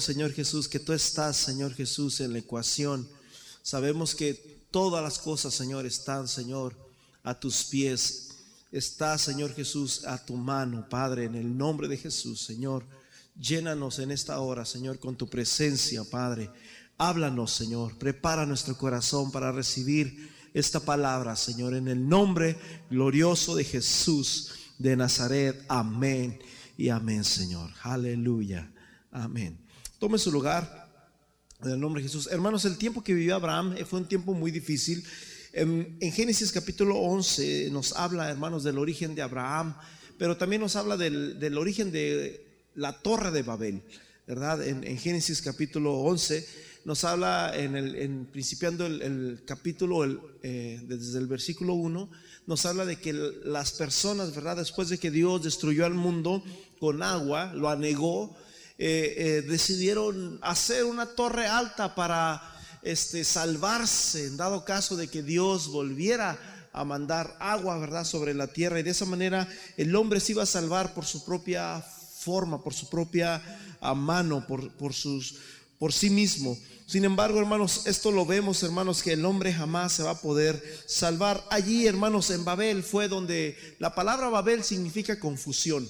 Señor Jesús, que tú estás, Señor Jesús, en la ecuación. Sabemos que todas las cosas, Señor, están, Señor, a tus pies. Está, Señor Jesús, a tu mano, Padre, en el nombre de Jesús, Señor. Llénanos en esta hora, Señor, con tu presencia, Padre. Háblanos, Señor. Prepara nuestro corazón para recibir esta palabra, Señor, en el nombre glorioso de Jesús de Nazaret. Amén y amén, Señor. Aleluya. Amén. Tome su lugar en el nombre de Jesús. Hermanos, el tiempo que vivió Abraham fue un tiempo muy difícil. En, Génesis capítulo 11 nos habla, hermanos, del origen de Abraham, pero también nos habla del, del origen de la torre de Babel, ¿verdad? En, Génesis capítulo 11 nos habla, en el, en, principiando el, capítulo, eh, desde el versículo 1, nos habla de que las personas, ¿verdad? Después de que Dios destruyó al mundo con agua, lo anegó, eh, eh, decidieron hacer una torre alta para este, salvarse, en dado caso de que Dios volviera a mandar agua, ¿verdad?, sobre la tierra. Y de esa manera el hombre se iba a salvar por su propia forma, por su propia mano, por, por, sus, por sí mismo. Sin embargo, hermanos, esto lo vemos, hermanos, que el hombre jamás se va a poder salvar. Allí, hermanos, en Babel fue donde la palabra Babel significa confusión.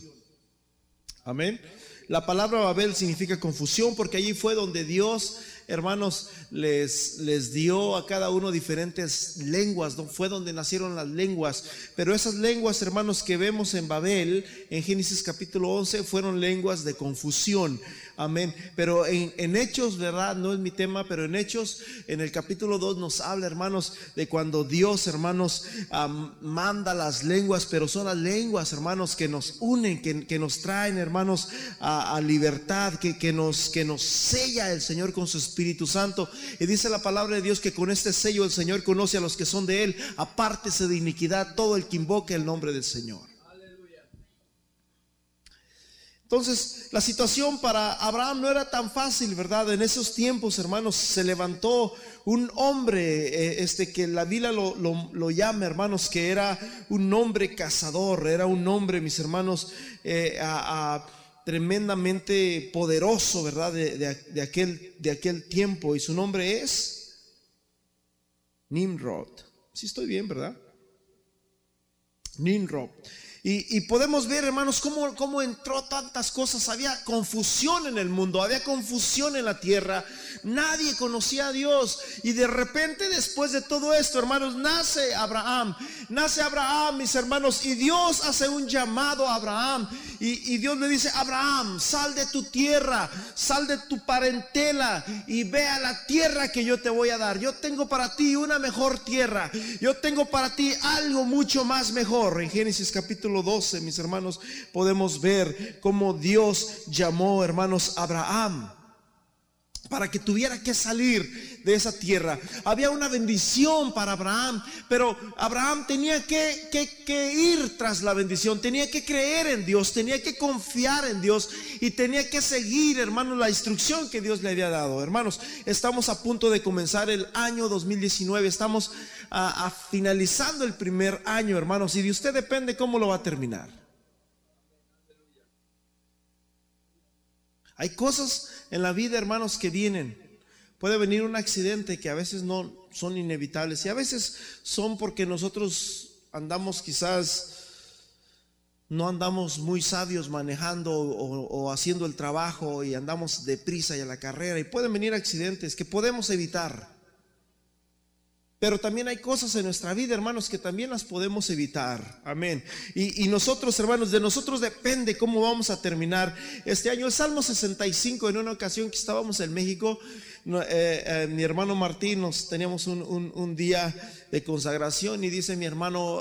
Amén. La palabra Babel significa confusión porque allí fue donde Dios hermanos, les, les dio a cada uno diferentes lenguas, fue donde nacieron las lenguas. Pero esas lenguas, hermanos, que vemos en Babel, en Génesis capítulo 11, fueron lenguas de confusión. Amén. Pero en, en Hechos, ¿verdad? No es mi tema, pero en Hechos, en el capítulo 2 nos habla, hermanos, de cuando Dios, hermanos, manda las lenguas, pero son las lenguas, hermanos, que nos unen, que, que nos traen, hermanos, a, libertad, que, que, nos, que nos sella el Señor con su Espíritu Santo. Y dice la palabra de Dios que con este sello el Señor conoce a los que son de Él. Apártese de iniquidad todo el que invoque el nombre del Señor. Entonces, la situación para Abraham no era tan fácil, ¿verdad? En esos tiempos, hermanos, se levantó un hombre, eh, este que la Biblia lo, llama, hermanos, que era un hombre cazador, era un hombre, mis hermanos, eh, tremendamente poderoso, ¿verdad? De, aquel, de aquel tiempo. Y su nombre es Nimrod. Si estoy bien, ¿verdad? Nimrod. Y, podemos ver, hermanos, cómo, cómo entró tantas cosas. Había confusión en el mundo, había confusión en la tierra. Nadie conocía a Dios. Y de repente, después de todo esto, hermanos, nace Abraham. Nace Abraham, mis hermanos. Y Dios hace un llamado a Abraham. Y, Dios le dice, Abraham, sal de tu tierra, sal de tu parentela y ve a la tierra que yo te voy a dar. Yo tengo para ti una mejor tierra. Yo tengo para ti algo mucho más mejor. En Génesis capítulo 12, mis hermanos, podemos ver cómo Dios llamó, hermanos, Abraham para que tuviera que salir de esa tierra. Había una bendición para Abraham, pero Abraham tenía que, ir tras la bendición, tenía que creer en Dios, tenía que confiar en Dios y tenía que seguir, hermanos, la instrucción que Dios le había dado. Hermanos, estamos a punto de comenzar el año 2019, estamos a, finalizando el primer año, hermanos, y de usted depende cómo lo va a terminar. Hay cosas en la vida, hermanos, que vienen. Puede venir un accidente que a veces no son inevitables y a veces son porque nosotros andamos quizás, no andamos muy sabios manejando o, haciendo el trabajo y andamos deprisa y a la carrera y pueden venir accidentes que podemos evitar. Pero también hay cosas en nuestra vida, hermanos, que también las podemos evitar. Amén. Y, nosotros, hermanos, de nosotros depende cómo vamos a terminar este año. El Salmo 65, en una ocasión que estábamos en México, eh, eh, mi hermano Martín, nos teníamos un, día de consagración y dice mi hermano,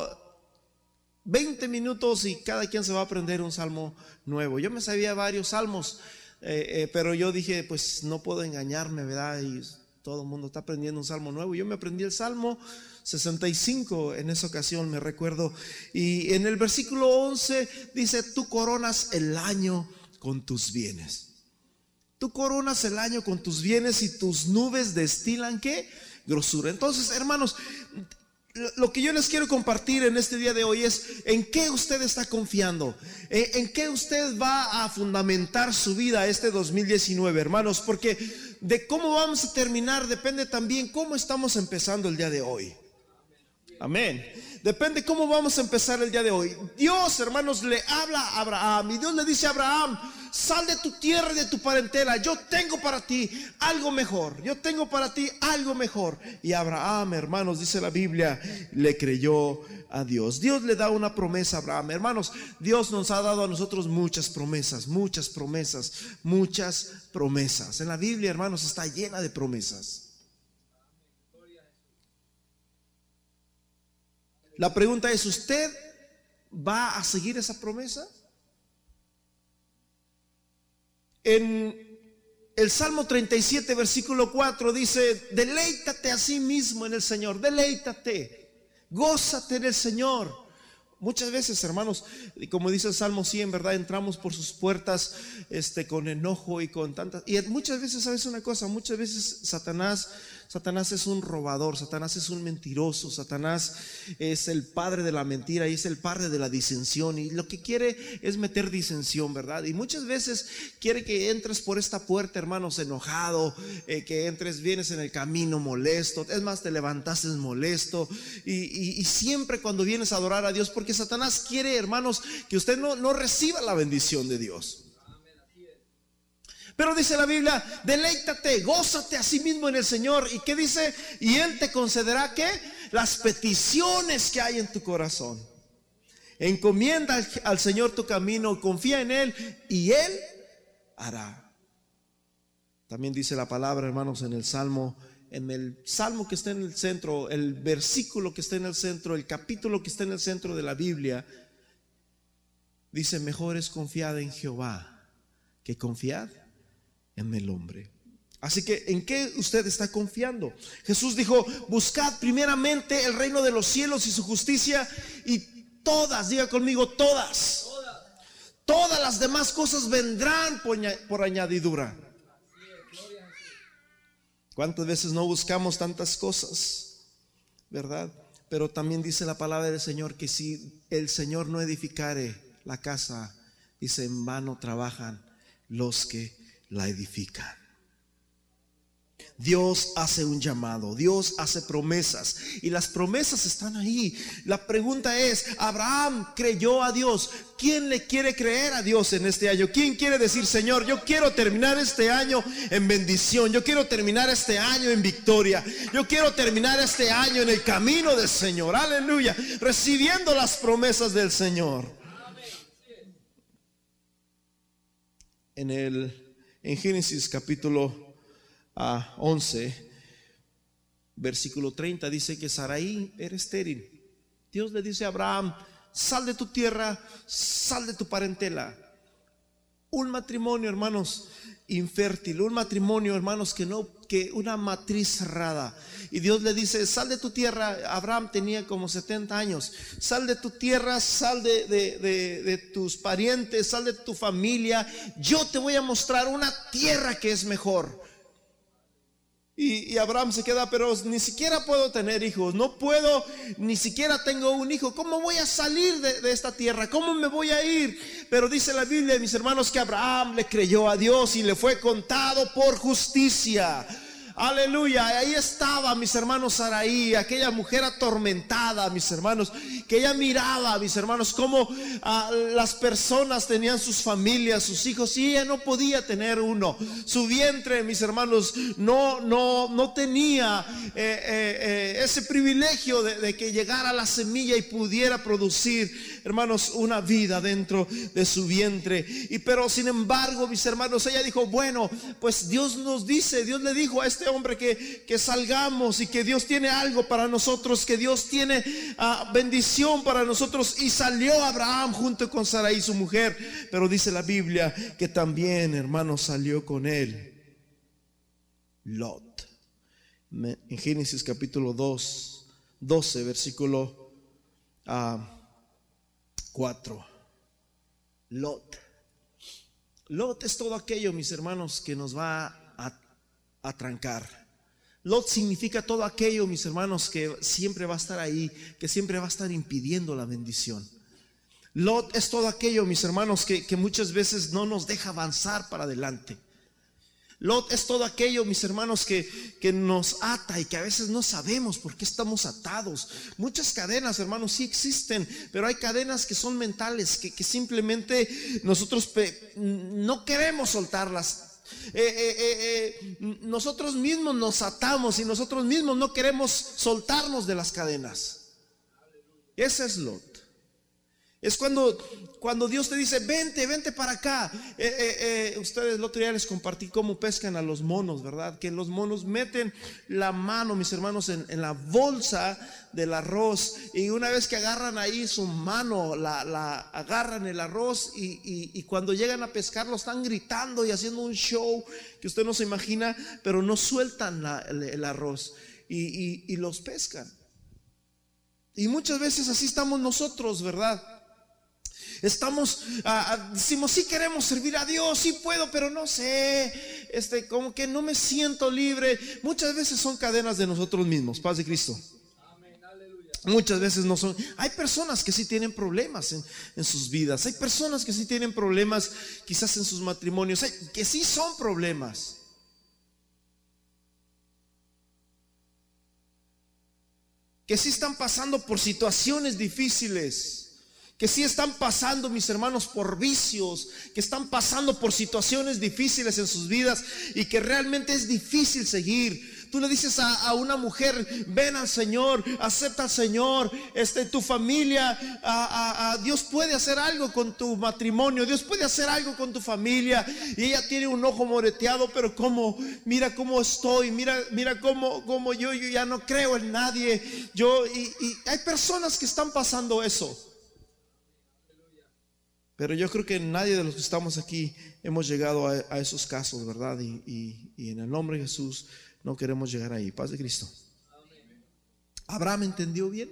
20 minutos y cada quien se va a aprender un salmo nuevo. Yo me sabía varios salmos, eh, pero yo dije, pues no puedo engañarme, ¿verdad? Y todo el mundo está aprendiendo un salmo nuevo. Yo me aprendí el salmo 65 en esa ocasión, me recuerdo. Y en el versículo 11 dice, tú coronas el año con tus bienes. Tú coronas el año con tus bienes y tus nubes destilan qué? Grosura. Entonces, hermanos, lo que yo les quiero compartir en este día de hoy es en qué usted está confiando, en, qué usted va a fundamentar su vida este 2019, hermanos, porque de cómo vamos a terminar depende también cómo estamos empezando el día de hoy. Amén. Depende cómo vamos a empezar el día de hoy. Dios, hermanos, le habla a Abraham y Dios le dice a Abraham, sal de tu tierra y de tu parentela. Yo tengo para ti algo mejor. Yo tengo para ti algo mejor. Y Abraham, hermanos, dice la Biblia, le creyó a Dios. Dios le da una promesa a Abraham. Hermanos, Dios nos ha dado a nosotros muchas promesas, muchas promesas, muchas promesas. En la Biblia, hermanos, está llena de promesas. La pregunta es, ¿usted va a seguir esa promesa? En el Salmo 37, versículo 4 dice, deleítate a sí mismo en el Señor, deleítate, gózate en el Señor. Muchas veces, hermanos, como dice el Salmo 100, ¿verdad? Entramos por sus puertas este, con enojo y con tantas... Y muchas veces, ¿sabes una cosa? Muchas veces Satanás Satanás es un robador, Satanás es un mentiroso, Satanás es el padre de la mentira y es el padre de la disensión y lo que quiere es meter disensión, ¿verdad? Y muchas veces quiere que entres por esta puerta, hermanos, enojado, eh, que entres, vienes en el camino molesto, es más, te levantaste molesto y, siempre cuando vienes a adorar a Dios, porque Satanás quiere, hermanos, que usted no, no reciba la bendición de Dios. Pero dice la Biblia, deleítate, gózate a sí mismo en el Señor. ¿Y qué dice? Y Él te concederá qué? Las peticiones que hay en tu corazón. Encomienda al Señor tu camino, confía en Él y Él hará. También dice la palabra, hermanos, en el Salmo, en el Salmo que está en el centro, el versículo que está en el centro, el capítulo que está en el centro de la Biblia, dice, mejor es confiar en Jehová que confiar en el hombre. Así que, ¿en qué usted está confiando? Jesús dijo, buscad primeramente el reino de los cielos y su justicia y todas, diga conmigo, todas, todas las demás cosas vendrán por, añadidura. ¿Cuántas veces no buscamos tantas cosas? ¿Verdad? Pero también dice la palabra del Señor que si el Señor no edificare la casa, dice, en vano trabajan los que la edifican. Dios hace un llamado, Dios hace promesas y las promesas están ahí. La pregunta es, Abraham creyó a Dios. ¿Quién le quiere creer a Dios en este año? ¿Quién quiere decir, Señor, yo quiero terminar este año en bendición, yo quiero terminar este año en victoria, yo quiero terminar este año en el camino del Señor, aleluya, recibiendo las promesas del Señor? En el en Génesis capítulo 11, ah, versículo 30, dice que Saraí era estéril. Dios le dice a Abraham, sal de tu tierra, sal de tu parentela. Un matrimonio, hermanos, infértil, un matrimonio, hermanos, que no, que una matriz cerrada. Y Dios le dice, sal de tu tierra. Abraham tenía como 70 años. Sal de tu tierra, sal de, de, tus parientes, sal de tu familia. Yo te voy a mostrar una tierra que es mejor. Y, Abraham se queda, pero ni siquiera puedo tener hijos, no puedo, ni siquiera tengo un hijo. ¿Cómo voy a salir de, de, esta tierra? ¿Cómo me voy a ir? Pero dice la Biblia, mis hermanos, que Abraham le creyó a Dios y le fue contado por justicia. Aleluya. Ahí estaba, mis hermanos, Saraí, aquella mujer atormentada, mis hermanos, que ella miraba, mis hermanos, cómo ah, las personas tenían sus familias, sus hijos, y ella no podía tener uno. Su vientre, mis hermanos, no, no, no tenía eh, eh, eh, ese privilegio de, de que llegara la semilla y pudiera producir, hermanos, una vida dentro de su vientre. Y pero sin embargo, mis hermanos, ella dijo, bueno, pues Dios nos dice, Dios le dijo a este hombre que, que salgamos y que Dios tiene algo para nosotros, que Dios tiene ah, bendición para nosotros. Y salió Abraham junto con Sarai, su mujer. Pero dice la Biblia que también, hermano, salió con él Lot. En Génesis capítulo 2, 12, versículo 4. Ah, Lot. Lot es todo aquello, mis hermanos, que nos va a trancar, Lot significa todo aquello, mis hermanos, que siempre va a estar ahí, que siempre va a estar impidiendo la bendición. Lot es todo aquello, mis hermanos, que, que muchas veces no nos deja avanzar para adelante. Lot es todo aquello, mis hermanos, que, que, nos ata y que a veces no sabemos por qué estamos atados. Muchas cadenas, hermanos, sí existen, pero hay cadenas que son mentales, que, que simplemente nosotros no queremos soltarlas. Eh, eh, eh, nosotros mismos nos atamos y nosotros mismos no queremos soltarnos de las cadenas. Ese es Lot. Es cuando, cuando Dios te dice, vente, vente para acá. Eh, eh, eh, ustedes el otro día les compartí cómo pescan a los monos, ¿verdad? Que los monos meten la mano, mis hermanos, en, la bolsa del arroz. Y una vez que agarran ahí su mano, la, agarran el arroz y, cuando llegan a pescar lo están gritando y haciendo un show que usted no se imagina, pero no sueltan el, arroz y, y los pescan. Y muchas veces así estamos nosotros, ¿verdad? Estamos, ah, ah, decimos, sí queremos servir a Dios, sí puedo, pero no sé, este, como que no me siento libre. Muchas veces son cadenas de nosotros mismos, paz de Cristo. Muchas veces no son. Hay personas que sí tienen problemas en, en, sus vidas. Hay personas que sí tienen problemas quizás en sus matrimonios. que sí son problemas. Que sí están pasando por situaciones difíciles que sí están pasando, mis hermanos, por vicios, que están pasando por situaciones difíciles en sus vidas y que realmente es difícil seguir. Tú le dices a, una mujer, ven al Señor, acepta al Señor, este, tu familia, a, Dios puede hacer algo con tu matrimonio, Dios puede hacer algo con tu familia. Y ella tiene un ojo moreteado, pero como, mira cómo estoy, mira, mira cómo, cómo yo, yo ya no creo en nadie. Yo, y hay personas que están pasando eso. Pero yo creo que nadie de los que estamos aquí hemos llegado a, esos casos, ¿verdad? Y, en el nombre de Jesús no queremos llegar ahí. Paz de Cristo. Abraham entendió bien.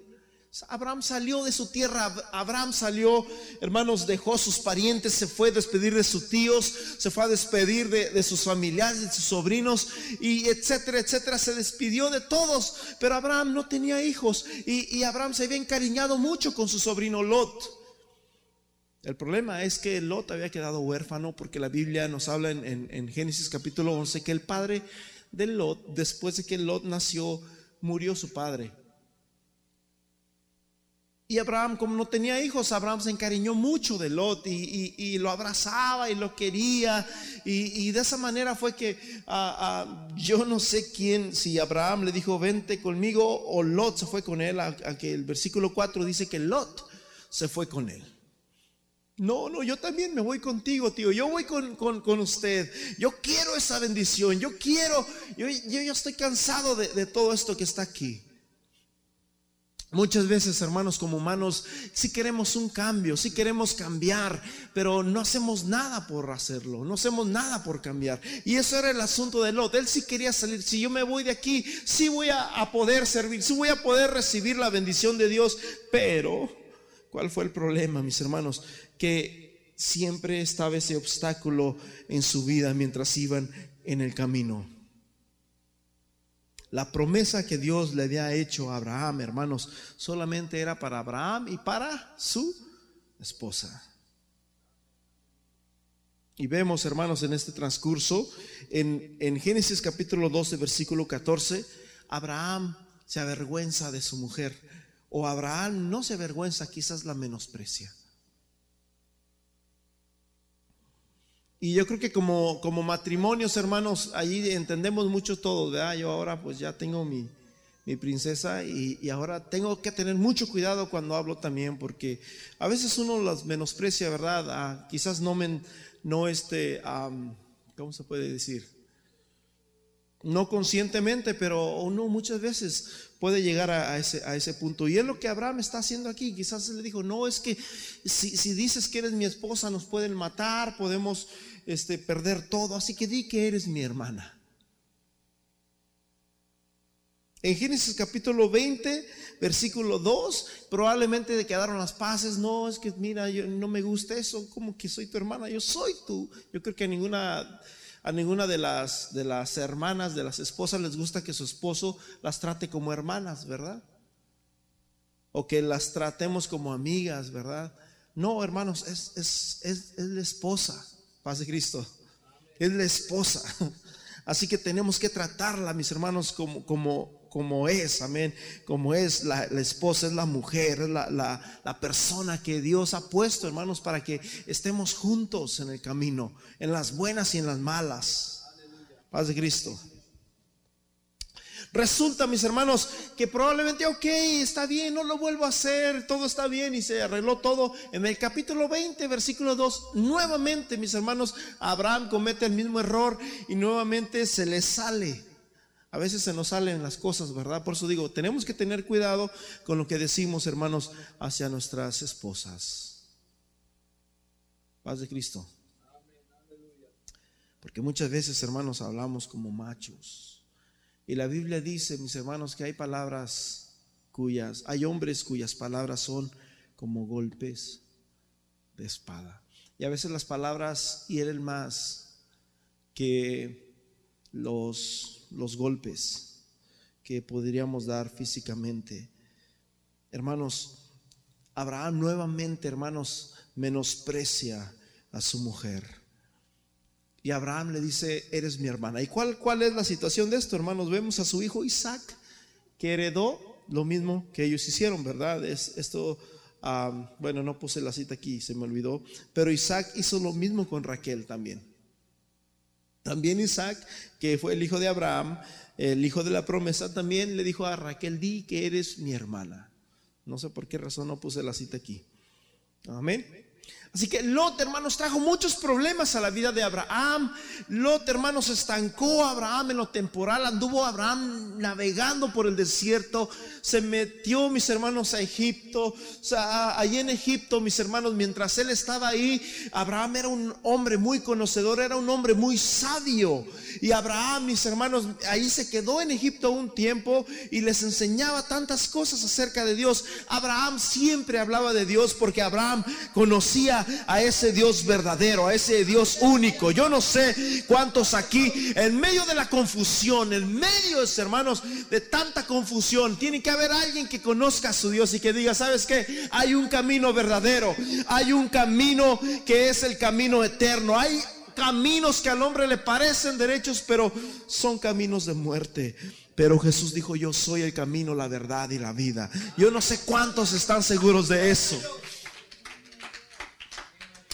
Abraham salió de su tierra, Abraham salió, hermanos, dejó sus parientes, se fue a despedir de sus tíos, se fue a despedir de, sus familiares, de sus sobrinos, y etcétera, etcétera. Se despidió de todos, pero Abraham no tenía hijos y, y Abraham se había encariñado mucho con su sobrino Lot. El problema es que Lot había quedado huérfano porque la Biblia nos habla en, Génesis capítulo 11 que el padre de Lot, después de que Lot nació, murió su padre. Y Abraham, como no tenía hijos, Abraham se encariñó mucho de Lot y, lo abrazaba y lo quería. Y, de esa manera fue que ah, ah, yo no sé quién, si Abraham le dijo, vente conmigo, o Lot se fue con él, a, que el versículo 4 dice que Lot se fue con él. No, no, yo también me voy contigo, tío. Yo voy con, usted. Yo quiero esa bendición. Yo quiero, yo, yo, estoy cansado de, todo esto que está aquí. Muchas veces, hermanos, como humanos, sí queremos un cambio, sí queremos cambiar, pero no hacemos nada por hacerlo, no hacemos nada por cambiar. Y eso era el asunto de Lot. Él sí quería salir. Si yo me voy de aquí, sí voy a, a poder servir, sí voy a poder recibir la bendición de Dios, pero ¿cuál fue el problema, mis hermanos? que siempre estaba ese obstáculo en su vida mientras iban en el camino. La promesa que Dios le había hecho a Abraham, hermanos, solamente era para Abraham y para su esposa. Y vemos, hermanos, en este transcurso, en, en, Génesis capítulo 12, versículo 14, Abraham se avergüenza de su mujer, o Abraham no se avergüenza, quizás la menosprecia. Y yo creo que como, como matrimonios, hermanos, ahí entendemos mucho todo, ¿verdad? Yo ahora pues ya tengo mi, princesa y, ahora tengo que tener mucho cuidado cuando hablo también, porque a veces uno las menosprecia, ¿verdad? Ah, quizás no, men, no este, ¿cómo se puede decir? No conscientemente, pero uno muchas veces puede llegar a, ese, a ese punto. Y es lo que Abraham está haciendo aquí. Quizás le dijo, no, es que si, si dices que eres mi esposa, nos pueden matar, podemos este, perder todo, así que di que eres mi hermana. En Génesis capítulo 20, versículo 2, probablemente quedaron las paces. No, es que mira, yo no me gusta eso, como que soy tu hermana, yo soy tú. Yo creo que ninguna A ninguna de las, de las hermanas, de las esposas les gusta que su esposo las trate como hermanas, ¿verdad? O que las tratemos como amigas, ¿verdad? No, hermanos, es, es, es, es la esposa, paz de Cristo. Es la esposa. Así que tenemos que tratarla, mis hermanos, como, como, como es, amén, como es la, esposa, es la mujer, es la, la, persona que Dios ha puesto, hermanos, para que estemos juntos en el camino, en las buenas y en las malas. Paz de Cristo. Resulta, mis hermanos, que probablemente, ok, está bien, no lo vuelvo a hacer, todo está bien y se arregló todo. En el capítulo 20, versículo 2, nuevamente, mis hermanos, Abraham comete el mismo error y nuevamente se le sale. A veces se nos salen las cosas, ¿verdad? Por eso digo, tenemos que tener cuidado con lo que decimos, hermanos, hacia nuestras esposas. Paz de Cristo. Porque muchas veces, hermanos, hablamos como machos. Y la Biblia dice, mis hermanos, que hay palabras cuyas, hay hombres cuyas palabras son como golpes de espada. Y a veces las palabras hieren más que los, los golpes que podríamos dar físicamente. Hermanos, Abraham nuevamente, hermanos, menosprecia a su mujer. Y Abraham le dice, eres mi hermana. ¿Y cuál, cuál es la situación de esto, hermanos? Vemos a su hijo Isaac, que heredó lo mismo que ellos hicieron, ¿verdad? Es, esto, bueno, no puse la cita aquí, se me olvidó, pero Isaac hizo lo mismo con Raquel también. También Isaac, que fue el hijo de Abraham, el hijo de la promesa, también le dijo a Raquel, di que eres mi hermana. No sé por qué razón no puse la cita aquí. Amén. Así que Lot, hermanos, trajo muchos problemas a la vida de Abraham. Lot, hermanos, estancó a Abraham en lo temporal. Anduvo Abraham navegando por el desierto. Se metió, mis hermanos, a Egipto. Allí en Egipto, mis hermanos, mientras él estaba ahí, Abraham era un hombre muy conocedor, era un hombre muy sabio. Y Abraham, mis hermanos, ahí se quedó en Egipto un tiempo y les enseñaba tantas cosas acerca de Dios. Abraham siempre hablaba de Dios porque Abraham conocía a ese Dios verdadero, a ese Dios único. Yo no sé cuántos aquí, en medio de la confusión, en medio, hermanos, de tanta confusión, tiene que haber alguien que conozca a su Dios y que diga, ¿sabes qué? Hay un camino verdadero, hay un camino que es el camino eterno, hay caminos que al hombre le parecen derechos, pero son caminos de muerte. Pero Jesús dijo, yo soy el camino, la verdad y la vida. Yo no sé cuántos están seguros de eso.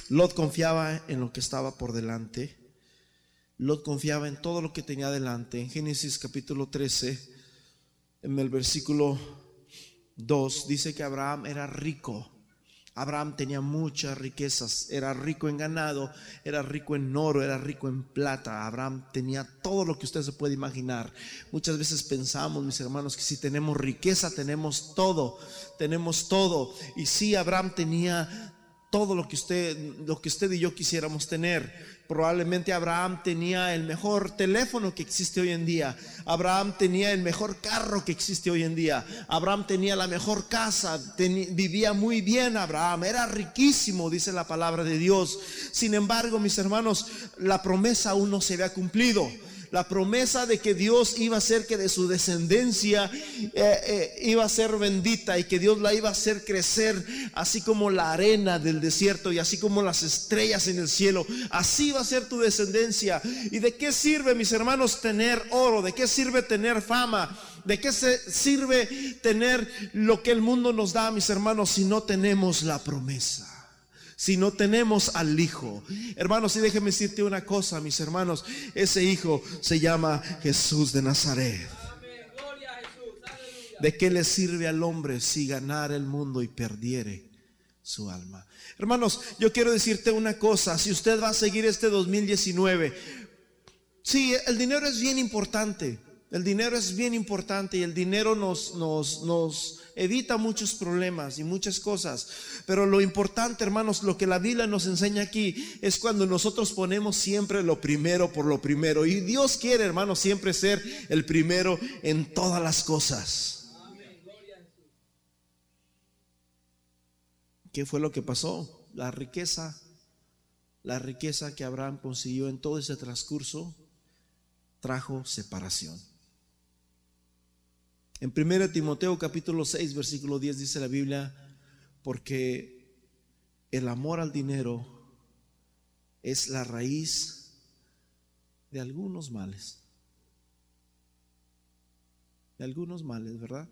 Lot confiaba en lo que estaba por delante. Lot confiaba en todo lo que tenía delante. En Génesis capítulo 13, en el versículo 2, dice que Abraham era rico. Abraham tenía muchas riquezas, era rico en ganado, era rico en oro, era rico en plata. Abraham tenía todo lo que usted se puede imaginar. Muchas veces pensamos, mis hermanos, que si tenemos riqueza, tenemos todo, tenemos todo. Y sí, Abraham tenía todo lo que usted, lo que usted y yo quisiéramos tener. Probablemente Abraham tenía el mejor teléfono que existe hoy en día. Abraham tenía el mejor carro que existe hoy en día. Abraham tenía la mejor casa. vivía muy bien Abraham. Era riquísimo, dice la palabra de Dios. Sin embargo, mis hermanos, la promesa aún no se había cumplido la promesa de que Dios iba a hacer que de su descendencia eh, eh, iba a ser bendita y que Dios la iba a hacer crecer, así como la arena del desierto y así como las estrellas en el cielo. Así va a ser tu descendencia. ¿Y de qué sirve, mis hermanos, tener oro? ¿De qué sirve tener fama? ¿De qué se sirve tener lo que el mundo nos da, mis hermanos, si no tenemos la promesa? Si no tenemos al Hijo. Hermanos, y déjeme decirte una cosa, mis hermanos, ese Hijo se llama Jesús de Nazaret. ¿De qué le sirve al hombre si ganara el mundo y perdiere su alma? Hermanos, yo quiero decirte una cosa, si usted va a seguir este 2019, sí, el dinero es bien importante. El dinero es bien importante y el dinero nos, nos, nos evita muchos problemas y muchas cosas. Pero lo importante, hermanos, lo que la Biblia nos enseña aquí es cuando nosotros ponemos siempre lo primero por lo primero. Y Dios quiere, hermanos, siempre ser el primero en todas las cosas. ¿Qué fue lo que pasó? La riqueza la riqueza que Abraham consiguió en todo ese transcurso trajo separación. En 1 Timoteo capítulo 6, versículo 10 dice la Biblia, porque el amor al dinero es la raíz de algunos males. De algunos males, ¿verdad?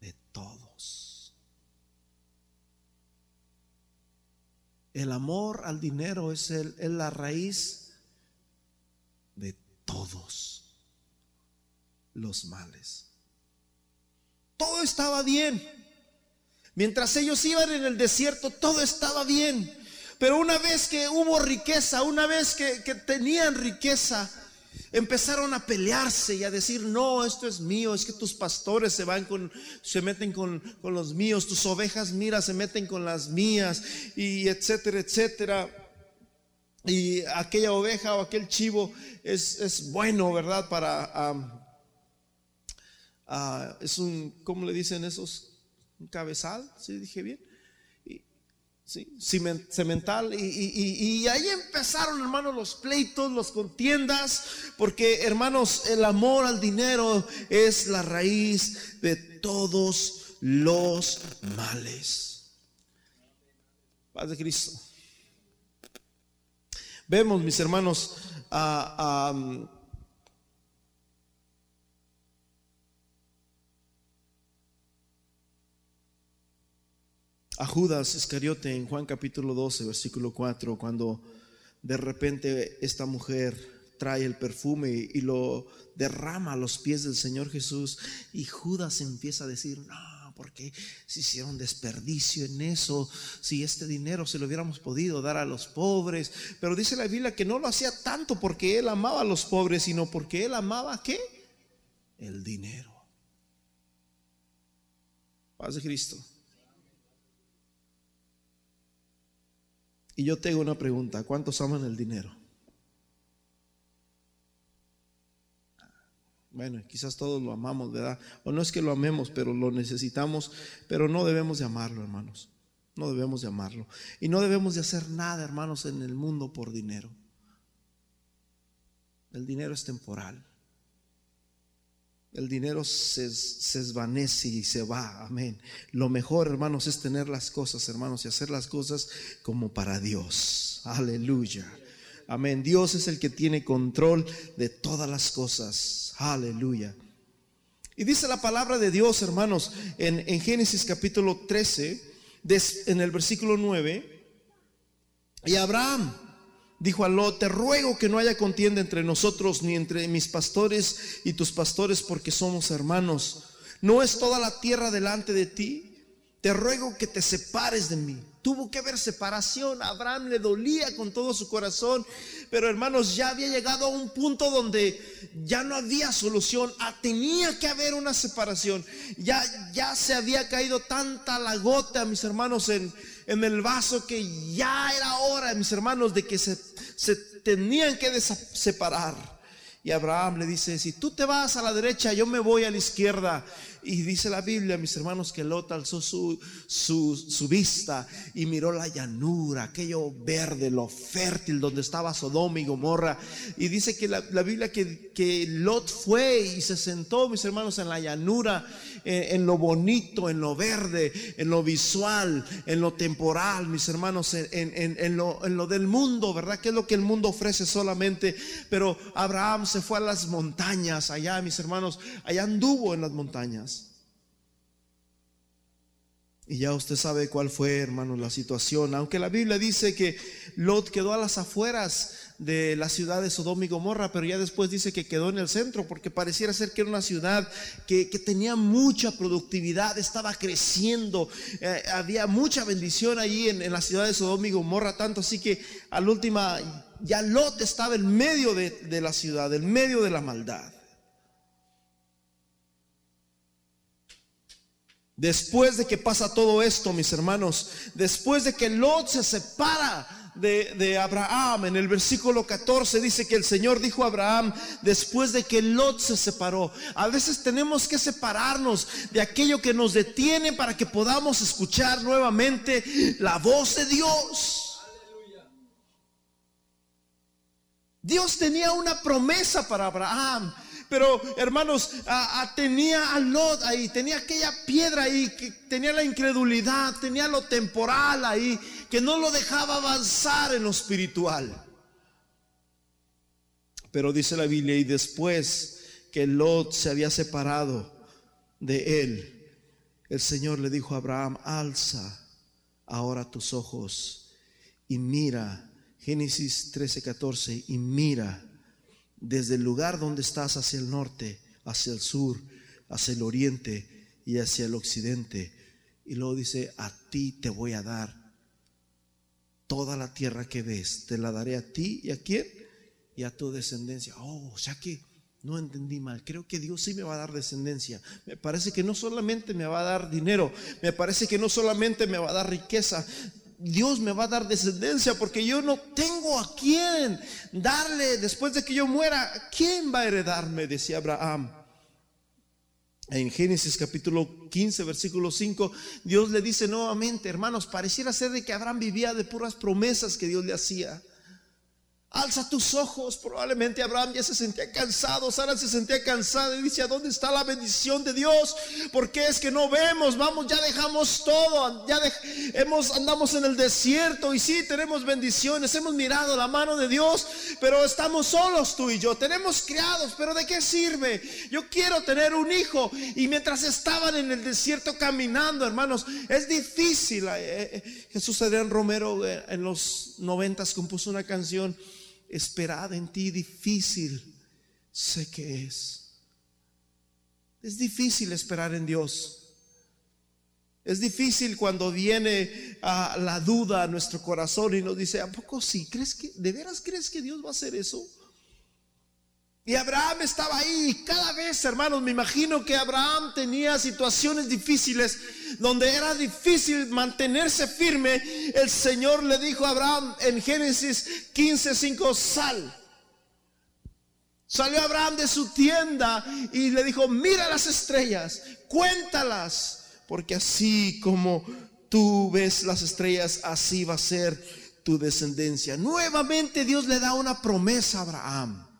De todos. El amor al dinero es, el, es la raíz de todos los males. Todo estaba bien. Mientras ellos iban en el desierto, todo estaba bien. Pero una vez que hubo riqueza, una vez que, tenían riqueza, empezaron a pelearse y a decir, no, esto es mío, es que tus pastores se van con, se meten con, con los míos, tus ovejas, mira, se meten con las mías, y etcétera, etcétera y aquella oveja o aquel chivo es, es bueno, ¿verdad? Para, es un, ¿cómo le dicen esos? Un cabezal, ¿sí dije bien? ¿sí? Cemental. Y, ahí empezaron, hermanos, los pleitos, los contiendas, porque, hermanos, el amor al dinero es la raíz de todos los males. Paz de Cristo. Vemos, mis hermanos, a a Judas Iscariote en Juan capítulo 12, versículo 4, cuando de repente esta mujer trae el perfume y lo derrama a los pies del Señor Jesús y Judas empieza a decir, no, porque si hicieron desperdicio en eso, si este dinero se lo hubiéramos podido dar a los pobres, pero dice la Biblia que no lo hacía tanto porque él amaba a los pobres, sino porque él amaba qué? El dinero. Paz de Cristo. Y yo tengo una pregunta, ¿cuántos aman el dinero? Bueno, quizás todos lo amamos, ¿verdad? O no es que lo amemos, pero lo necesitamos, pero no debemos de amarlo, hermanos. No debemos de amarlo. Y no debemos de hacer nada, hermanos, en el mundo por dinero. El dinero es temporal. El dinero se, se esvanece y se va, amén. Lo mejor, hermanos, es tener las cosas, hermanos, y hacer las cosas como para Dios. Aleluya. Amén. Dios es el que tiene control de todas las cosas. Aleluya. Y dice la palabra de Dios, hermanos, en, en Génesis capítulo 13, en el versículo 9. Y Abraham dijo a Lot, te ruego que no haya contienda entre nosotros ni entre mis pastores y tus pastores porque somos hermanos. ¿No es toda la tierra delante de ti? Te ruego que te separes de mí. Tuvo que haber separación. Abraham le dolía con todo su corazón. Pero hermanos, ya había llegado a un punto donde ya no había solución. Ah, tenía que haber una separación. Ya, ya se había caído tanta la gota, mis hermanos, en, en el vaso que ya era hora, mis hermanos, de que se, se tenían que separar. Y Abraham le dice, si tú te vas a la derecha, yo me voy a la izquierda. Y dice la Biblia, mis hermanos, que Lot alzó su, su, vista y miró la llanura, aquello verde, lo fértil donde estaba Sodoma y Gomorra. Y dice que la, Biblia que, que, Lot fue y se sentó, mis hermanos, en la llanura, eh, en, lo bonito, en lo verde, en lo visual, en lo temporal, mis hermanos, en, lo, en lo del mundo, ¿verdad? Que es lo que el mundo ofrece solamente. Pero Abraham se fue a las montañas, allá, mis hermanos, allá anduvo en las montañas. Y ya usted sabe cuál fue, hermano, la situación. Aunque la Biblia dice que Lot quedó a las afueras de la ciudad de Sodoma y Gomorra, pero ya después dice que quedó en el centro, porque pareciera ser que era una ciudad que, tenía mucha productividad, estaba creciendo, eh, había mucha bendición allí en, la ciudad de Sodoma y Gomorra, tanto así que al última ya Lot estaba en medio de, de la ciudad, en medio de la maldad. Después de que pasa todo esto, mis hermanos, después de que Lot se separa de, Abraham. En el versículo 14 dice que el Señor dijo a Abraham, después de que Lot se separó, a veces tenemos que separarnos de aquello que nos detiene para que podamos escuchar nuevamente la voz de Dios. Dios tenía una promesa para Abraham. Pero hermanos, tenía a Lot ahí, tenía aquella piedra ahí, que tenía la incredulidad, tenía lo temporal ahí, que no lo dejaba avanzar en lo espiritual. Pero dice la Biblia, y después que Lot se había separado de él, el Señor le dijo a Abraham, alza ahora tus ojos y mira, Génesis 13, 14, y mira desde el lugar donde estás hacia el norte, hacia el sur, hacia el oriente y hacia el occidente. Y luego dice, a ti te voy a dar toda la tierra que ves, te la daré a ti y a quién? Y a tu descendencia. Oh, sea que no entendí mal. Creo que Dios sí me va a dar descendencia. Me parece que no solamente me va a dar dinero, me parece que no solamente me va a dar riqueza, Dios me va a dar descendencia porque yo no tengo a quién darle después de que yo muera. ¿Quién va a heredarme? Decía Abraham. En Génesis capítulo 15, versículo 5, Dios le dice nuevamente, hermanos, pareciera ser de que Abraham vivía de puras promesas que Dios le hacía. Alza tus ojos. Probablemente Abraham ya se sentía cansado. Sara se sentía cansada y dice, ¿a dónde está la bendición de Dios? Porque es que no vemos? Vamos, ya dejamos todo. Ya hemos, andamos en el desierto y sí, tenemos bendiciones. Hemos mirado la mano de Dios, pero estamos solos tú y yo. Tenemos criados, pero ¿de qué sirve? Yo quiero tener un hijo. Y mientras estaban en el desierto caminando, hermanos, es difícil. Eh, eh, Jesús Adrián Romero eh, en los noventas compuso una canción esperada en ti difícil sé que es. Es difícil esperar en Dios. Es difícil cuando viene a la duda a nuestro corazón y nos dice, ¿a poco sí? ¿Crees que, de veras crees que Dios va a hacer eso? Y Abraham estaba ahí. Cada vez, hermanos, me imagino que Abraham tenía situaciones difíciles donde era difícil mantenerse firme. El Señor le dijo a Abraham en Génesis 15:5, sal. Salió Abraham de su tienda y le dijo, mira las estrellas, cuéntalas, porque así como tú ves las estrellas, así va a ser tu descendencia. Nuevamente Dios le da una promesa a Abraham.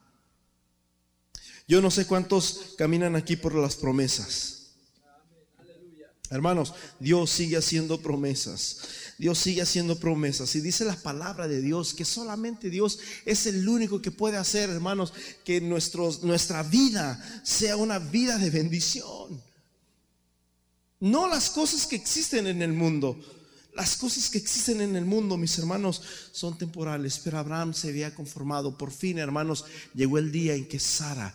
Yo no sé cuántos caminan aquí por las promesas. Hermanos, Dios sigue haciendo promesas. Dios sigue haciendo promesas. Y dice la palabra de Dios que solamente Dios es el único que puede hacer, hermanos, que nuestra vida sea una vida de bendición. No las cosas que existen en el mundo. Las cosas que existen en el mundo, mis hermanos, son temporales. Pero Abraham se había conformado. Por fin, hermanos, llegó el día en que Sara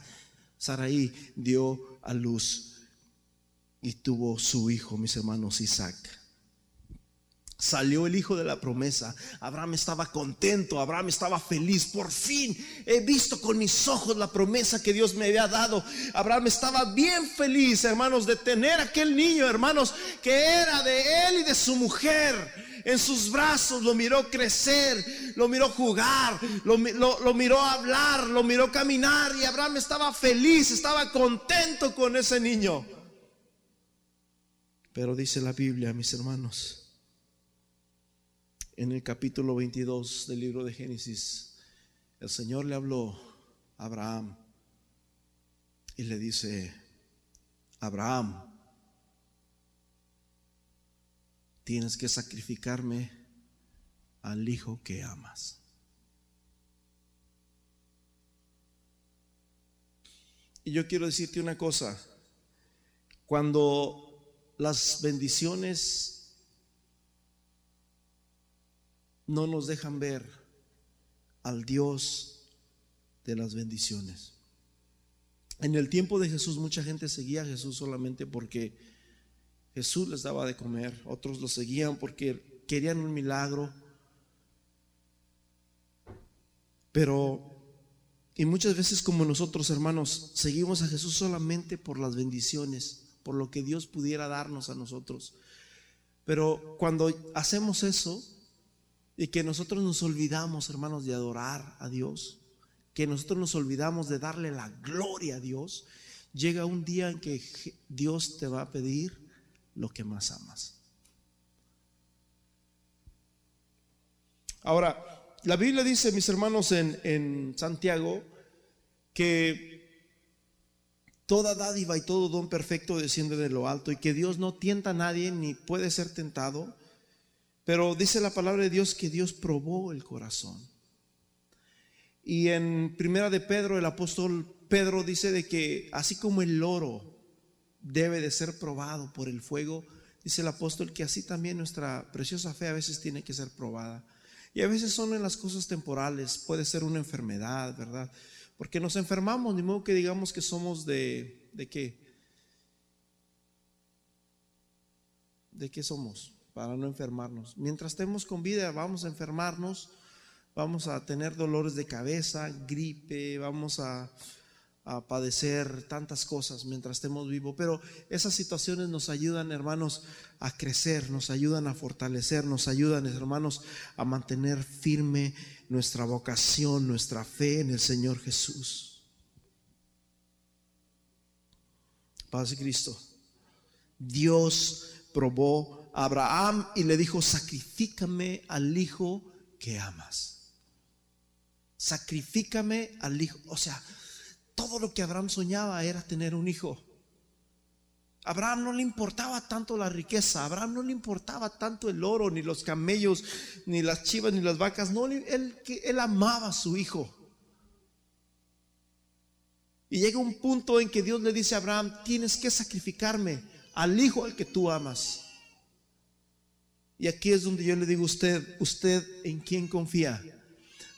Saraí dio a luz y tuvo su hijo, mis hermanos, Isaac. Salió el hijo de la promesa. Abraham estaba contento, Abraham estaba feliz. Por fin he visto con mis ojos la promesa que Dios me había dado. Abraham estaba bien feliz, hermanos, de tener aquel niño, hermanos, que era de él y de su mujer en sus brazos, lo miró crecer, lo miró jugar, lo, miró hablar, lo miró caminar y Abraham estaba feliz, estaba contento con ese niño. Pero dice la Biblia, mis hermanos, en el capítulo 22 del libro de Génesis, el Señor le habló a Abraham y le dice, Abraham, tienes que sacrificarme al hijo que amas. Y yo quiero decirte una cosa, cuando las bendiciones no nos dejan ver al Dios de las bendiciones. En el tiempo de Jesús mucha gente seguía a Jesús solamente porque Jesús les daba de comer, otros lo seguían porque querían un milagro. Pero, y muchas veces como nosotros hermanos, seguimos a Jesús solamente por las bendiciones, por lo que Dios pudiera darnos a nosotros. Pero cuando hacemos eso y que nosotros nos olvidamos, hermanos, de adorar a Dios, que nosotros nos olvidamos de darle la gloria a Dios, llega un día en que Dios te va a pedir lo que más amas. Ahora, la Biblia dice, mis hermanos, en, en Santiago, que toda dádiva y todo don perfecto desciende de lo alto y que Dios no tienta a nadie ni puede ser tentado, pero dice la palabra de Dios que Dios probó el corazón. Y en primera de Pedro, el apóstol Pedro dice de que así como el oro debe de ser probado por el fuego, dice el apóstol que así también nuestra preciosa fe a veces tiene que ser probada. Y a veces son en las cosas temporales, puede ser una enfermedad, ¿verdad? Porque nos enfermamos, ni modo que digamos que somos de, ¿de qué? ¿De qué somos? Para no enfermarnos. Mientras estemos con vida, vamos a enfermarnos, vamos a tener dolores de cabeza, gripe, vamos a, a padecer tantas cosas mientras estemos vivos. Pero esas situaciones nos ayudan, hermanos, a crecer, nos ayudan a fortalecer, nos ayudan, hermanos, a mantener firme nuestra vocación, nuestra fe en el Señor Jesús. Paz de Cristo. Dios probó a Abraham y le dijo, sacrifícame al hijo que amas. Sacrifícame al hijo. O sea, todo lo que Abraham soñaba era tener un hijo. Abraham no le importaba tanto la riqueza, Abraham no le importaba tanto el oro, ni los camellos, ni las chivas, ni las vacas. No, él, él amaba a su hijo. Y llega un punto en que Dios le dice a Abraham, tienes que sacrificarme al hijo al que tú amas. Y aquí es donde yo le digo a usted, usted en quién confía.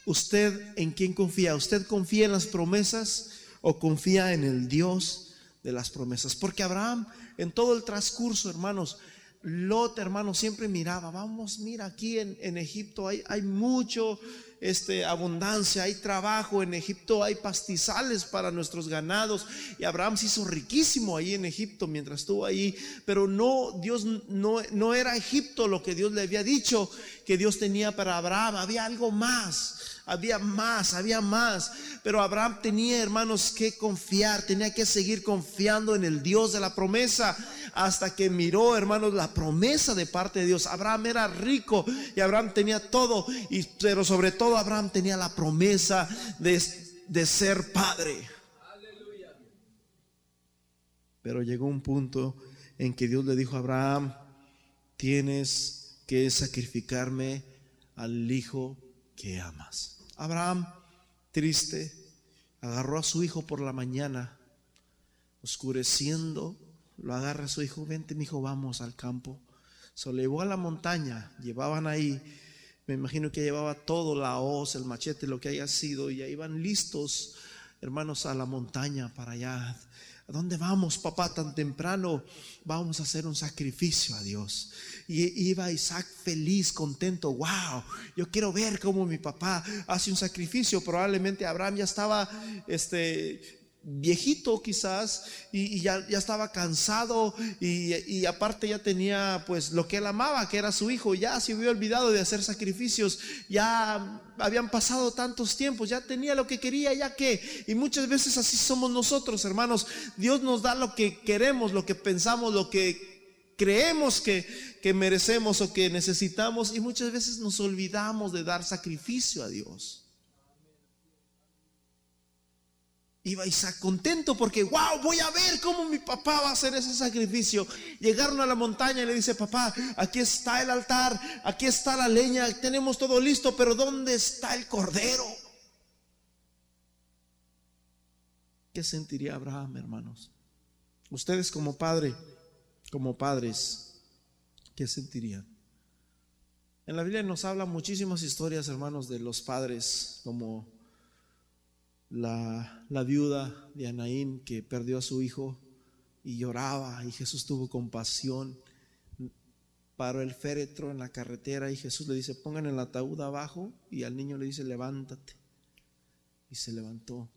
Usted en quién confía. Usted confía en las promesas o confía en el Dios de las promesas. Porque Abraham, en todo el transcurso, hermanos, Lot, hermano, siempre miraba, vamos, mira, aquí en, en Egipto hay, hay, mucho este, abundancia, hay trabajo, en Egipto hay pastizales para nuestros ganados. Y Abraham se hizo riquísimo ahí en Egipto mientras estuvo ahí, pero no, Dios no, no era Egipto lo que Dios le había dicho que Dios tenía para Abraham, había algo más había más, había más. Pero Abraham tenía, hermanos, que confiar, tenía que seguir confiando en el Dios de la promesa hasta que miró, hermanos, la promesa de parte de Dios. Abraham era rico y Abraham tenía todo, y, pero sobre todo Abraham tenía la promesa de, de ser padre. Pero llegó un punto en que Dios le dijo a Abraham, tienes que sacrificarme al hijo que amas. Abraham, triste, agarró a su hijo por la mañana, oscureciendo, lo agarra a su hijo, vente mi hijo, vamos al campo. Se lo llevó a la montaña, llevaban ahí, me imagino que llevaba todo, la hoz, el machete, lo que haya sido, y ya iban listos, hermanos, a la montaña para allá ¿A dónde vamos, papá, tan temprano? Vamos a hacer un sacrificio a Dios. Y iba Isaac feliz, contento. Wow, yo quiero ver cómo mi papá hace un sacrificio. Probablemente Abraham ya estaba este, viejito quizás y, ya, ya, estaba cansado y, y, aparte ya tenía pues lo que él amaba, que era su hijo, ya se había olvidado de hacer sacrificios, ya habían pasado tantos tiempos, ya tenía lo que quería, ya que, y muchas veces así somos nosotros, hermanos, Dios nos da lo que queremos, lo que pensamos, lo que creemos que, que merecemos o que necesitamos y muchas veces nos olvidamos de dar sacrificio a Dios. Iba Isaac contento porque, wow, voy a ver cómo mi papá va a hacer ese sacrificio. Llegaron a la montaña y le dice, papá, aquí está el altar, aquí está la leña, tenemos todo listo, pero ¿dónde está el cordero? ¿Qué sentiría Abraham, hermanos? Ustedes como padre, como padres, ¿qué sentirían? En la Biblia nos habla muchísimas historias, hermanos, de los padres como la, viuda de Anaín que perdió a su hijo y lloraba y Jesús tuvo compasión. Paró el féretro en la carretera y Jesús le dice, pongan el ataúd abajo y al niño le dice, levántate. Y se levantó.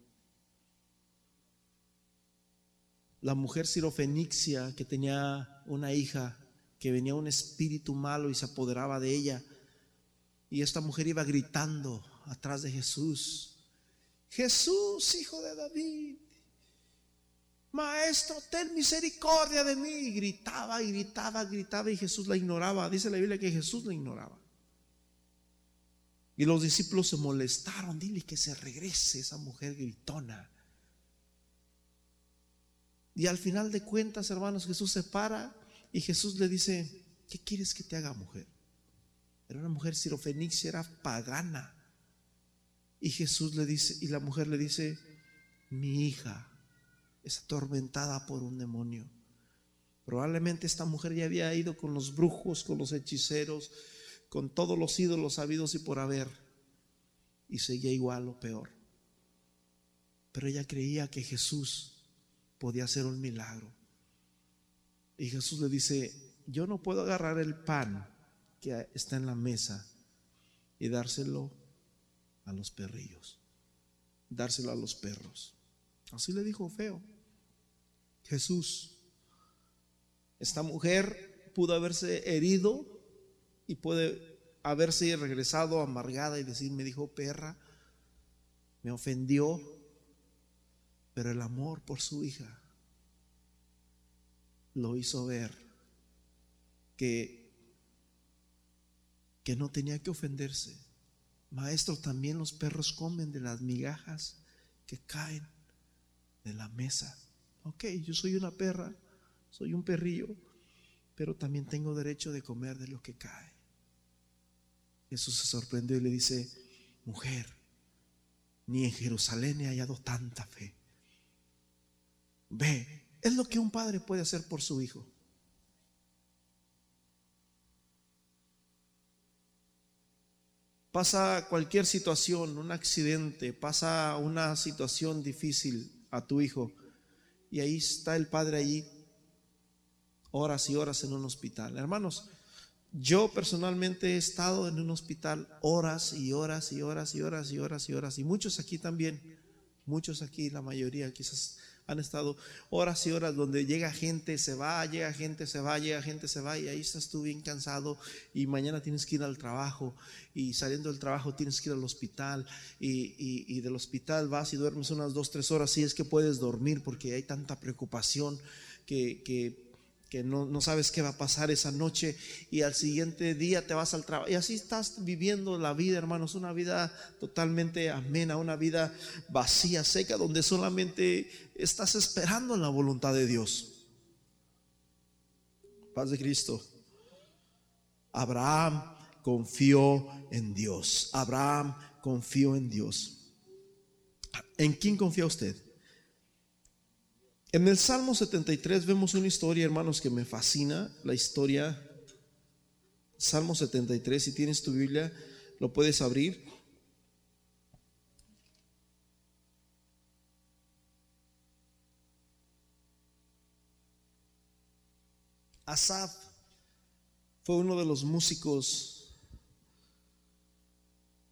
la mujer sirofenixia que tenía una hija, que venía un espíritu malo y se apoderaba de ella. Y esta mujer iba gritando atrás de Jesús, Jesús, hijo de David, Maestro, ten misericordia de mí. Gritaba, gritaba, gritaba y Jesús la ignoraba. Dice la Biblia que Jesús la ignoraba. Y los discípulos se molestaron. Dile que se regrese esa mujer gritona. Y al final de cuentas, hermanos, Jesús se para y Jesús le dice, ¿qué quieres que te haga mujer? Era una mujer sirofenixia, era pagana. Y Jesús le dice, y la mujer le dice, mi hija es atormentada por un demonio. Probablemente esta mujer ya había ido con los brujos, con los hechiceros, con todos los ídolos habidos y por haber, y seguía igual o peor. Pero ella creía que Jesús podía hacer un milagro. Y Jesús le dice, yo no puedo agarrar el pan que está en la mesa y dárselo a los perrillos, dárselo a los perros. Así le dijo feo. Jesús, esta mujer pudo haberse herido y puede haberse regresado amargada y decir, me dijo perra, me ofendió, pero el amor por su hija lo hizo ver que, que no tenía que ofenderse. Maestro, también los perros comen de las migajas que caen de la mesa. Ok, yo soy una perra, soy un perrillo, pero también tengo derecho de comer de lo que cae. Jesús se sorprendió y le dice, mujer, ni en Jerusalén he hallado tanta fe. Ve, es lo que un padre puede hacer por su hijo. Pasa cualquier situación, un accidente, pasa una situación difícil a tu hijo y ahí está el padre allí horas y horas en un hospital. Hermanos, yo personalmente he estado en un hospital horas y horas y horas y horas y horas y horas y muchos aquí también, muchos aquí, la mayoría quizás han estado horas y horas donde llega gente, se va, llega gente, se va, llega gente, se va y ahí estás tú bien cansado y mañana tienes que ir al trabajo y saliendo del trabajo tienes que ir al hospital y, del hospital vas y duermes unas dos, tres horas, si es que puedes dormir porque hay tanta preocupación que, que que no, sabes qué va a pasar esa noche y al siguiente día te vas al trabajo. Y así estás viviendo la vida, hermanos, una vida totalmente amena, una vida vacía, seca, donde solamente estás esperando la voluntad de Dios. Paz de Cristo. Abraham confió en Dios. Abraham confió en Dios. ¿En quién confía usted? En el Salmo 73 vemos una historia, hermanos, que me fascina, la historia, Salmo 73, si tienes tu Biblia, lo puedes abrir. Asaf fue uno de los músicos.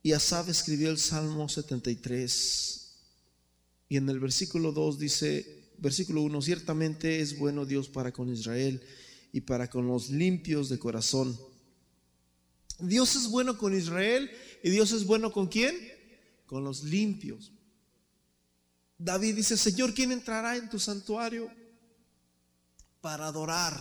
Y Asaf escribió el Salmo 73 y en el versículo 2 dice, versículo 1, ciertamente es bueno Dios para con Israel y para con los limpios de corazón. Dios es bueno con Israel y Dios es bueno con quién? Con los limpios. David dice, Señor, ¿quién entrará en tu santuario para adorar?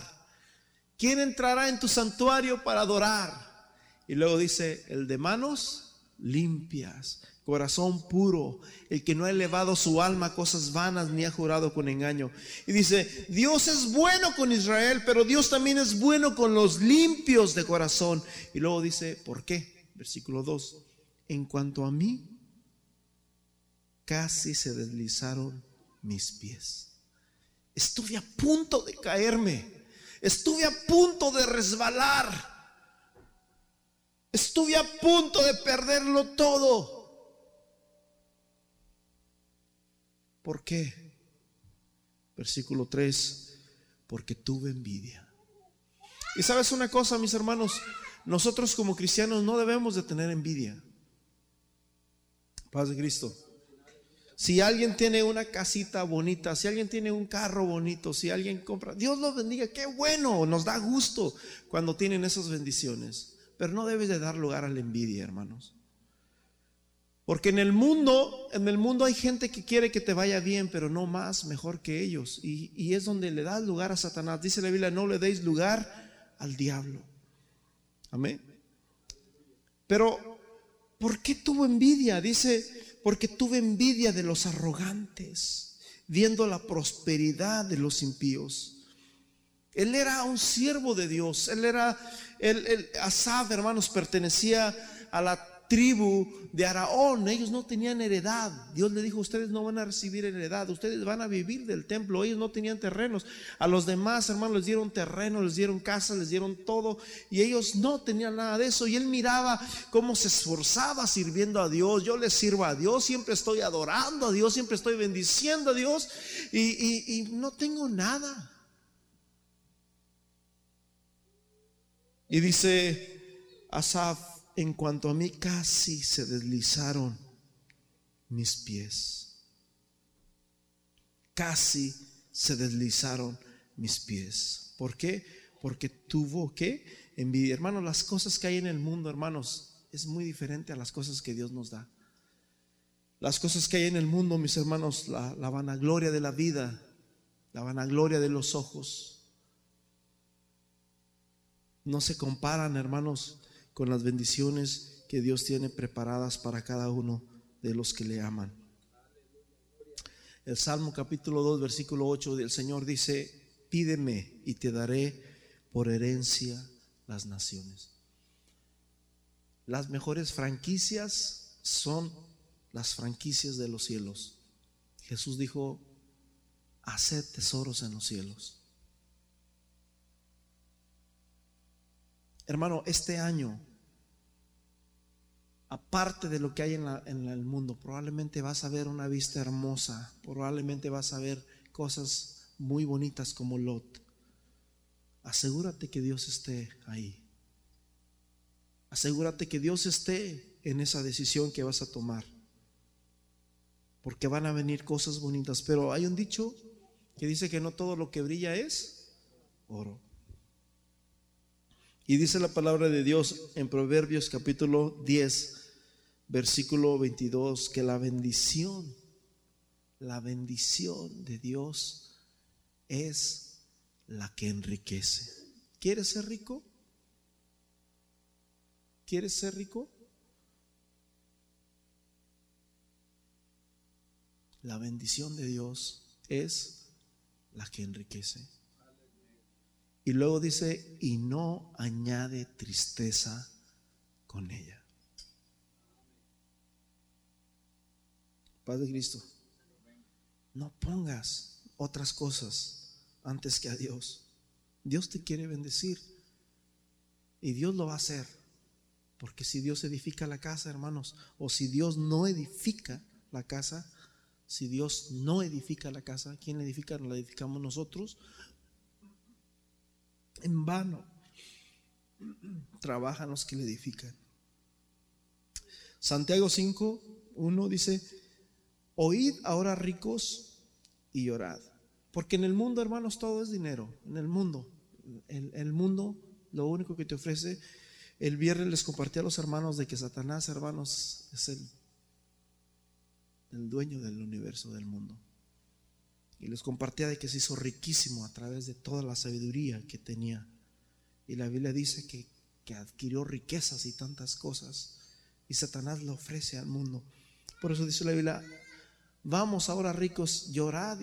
¿Quién entrará en tu santuario para adorar? Y luego dice, el de manos limpias corazón puro, el que no ha elevado su alma a cosas vanas ni ha jurado con engaño. Y dice, Dios es bueno con Israel, pero Dios también es bueno con los limpios de corazón. Y luego dice, ¿por qué? Versículo 2, en cuanto a mí, casi se deslizaron mis pies. Estuve a punto de caerme, estuve a punto de resbalar. Estuve a punto de perderlo todo. ¿Por qué? Versículo 3, porque tuve envidia. Y sabes una cosa, mis hermanos, nosotros como cristianos no debemos de tener envidia. Paz de Cristo. Si alguien tiene una casita bonita, si alguien tiene un carro bonito, si alguien compra, Dios los bendiga, qué bueno, nos da gusto cuando tienen esas bendiciones. Pero no debes de dar lugar a la envidia, hermanos. Porque en el mundo, en el mundo hay gente que quiere que te vaya bien, pero no más, mejor que ellos. Y, es donde le das lugar a Satanás. Dice la Biblia, no le deis lugar al diablo. Amén. Pero, ¿por qué tuvo envidia? Dice, porque tuve envidia de los arrogantes, viendo la prosperidad de los impíos. Él era un siervo de Dios. Él era, el Asaf, hermanos, pertenecía a la tribu de Araón, ellos no tenían heredad. Dios le dijo, ustedes no van a recibir heredad, ustedes van a vivir del templo. Ellos no tenían terrenos. A los demás, hermanos, les dieron terreno, les dieron casa, les dieron todo. Y ellos no tenían nada de eso. Y él miraba cómo se esforzaba sirviendo a Dios. Yo le sirvo a Dios, siempre estoy adorando a Dios, siempre estoy bendiciendo a Dios. Y, y no tengo nada. Y dice Asaf, en cuanto a mí casi se deslizaron mis pies. Casi se deslizaron mis pies. ¿Por qué? Porque tuvo que envidia. Hermanos, las cosas que hay en el mundo, hermanos, es muy diferente a las cosas que Dios nos da. Las cosas que hay en el mundo, mis hermanos, la, la vanagloria de la vida, la vanagloria de los ojos, no se comparan, hermanos, con las bendiciones que Dios tiene preparadas para cada uno de los que le aman. El Salmo capítulo 2, versículo 8 del Señor dice, pídeme y te daré por herencia las naciones. Las mejores franquicias son las franquicias de los cielos. Jesús dijo, haced tesoros en los cielos. Hermano, este año, aparte de lo que hay en, el mundo, probablemente vas a ver una vista hermosa, probablemente vas a ver cosas muy bonitas como Lot. Asegúrate que Dios esté ahí. Asegúrate que Dios esté en esa decisión que vas a tomar. Porque van a venir cosas bonitas. Pero hay un dicho que dice que no todo lo que brilla es oro. Y dice la palabra de Dios en Proverbios capítulo 10, versículo 22, que la bendición, la bendición de Dios es la que enriquece. ¿Quieres ser rico? ¿Quieres ser rico? La bendición de Dios es la que enriquece. Y luego dice, y no añade tristeza con ella. Padre Cristo, no pongas otras cosas antes que a Dios. Dios te quiere bendecir y Dios lo va a hacer. Porque si Dios edifica la casa, hermanos, o si Dios no edifica la casa, si Dios no edifica la casa, ¿quién la edifica? La edificamos nosotros en vano trabajan los que le edifican. Santiago 5, 1 dice, oíd ahora ricos y llorad. Porque en el mundo, hermanos, todo es dinero. En el mundo, el, el mundo, lo único que te ofrece, el viernes les compartí a los hermanos de que Satanás, hermanos, es el, el dueño del universo, del mundo. Y les compartía de que se hizo riquísimo a través de toda la sabiduría que tenía. Y la Biblia dice que, que adquirió riquezas y tantas cosas. Y Satanás lo ofrece al mundo. Por eso dice la Biblia, vamos ahora ricos, llorad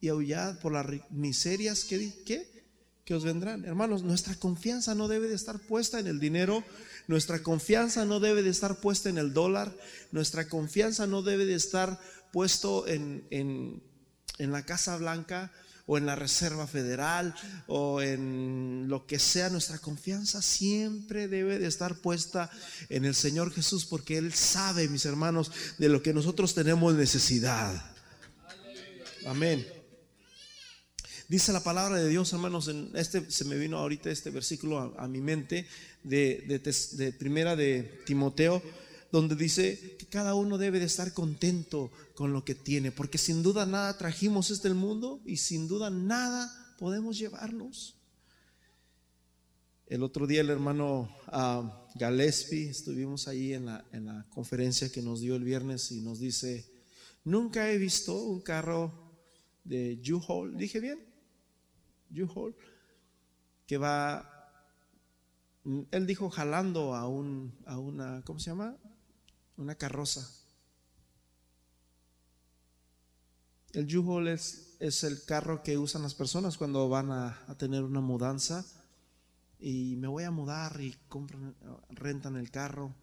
y aullad por las miserias que, ¿qué? que os vendrán. Hermanos, nuestra confianza no debe de estar puesta en el dinero, nuestra confianza no debe de estar puesta en el dólar, nuestra confianza no debe de estar puesto en, en en la Casa Blanca o en la Reserva Federal o en lo que sea, nuestra confianza siempre debe de estar puesta en el Señor Jesús porque Él sabe, mis hermanos, de lo que nosotros tenemos necesidad. Amén. Dice la palabra de Dios, hermanos, en este se me vino ahorita este versículo a, mi mente de, primera de Timoteo donde dice que cada uno debe de estar contento con lo que tiene, porque sin duda nada trajimos este mundo y sin duda nada podemos llevarnos. El otro día el hermano uh, Gillespie, estuvimos ahí en la, en la conferencia que nos dio el viernes y nos dice, nunca he visto un carro de U-Haul, dije bien, U-Haul, que va, él dijo jalando a, un, a una, ¿cómo se llama? Una carroza. El U-Haul es, es, el carro que usan las personas cuando van a, a tener una mudanza y me voy a mudar y compran, rentan el carro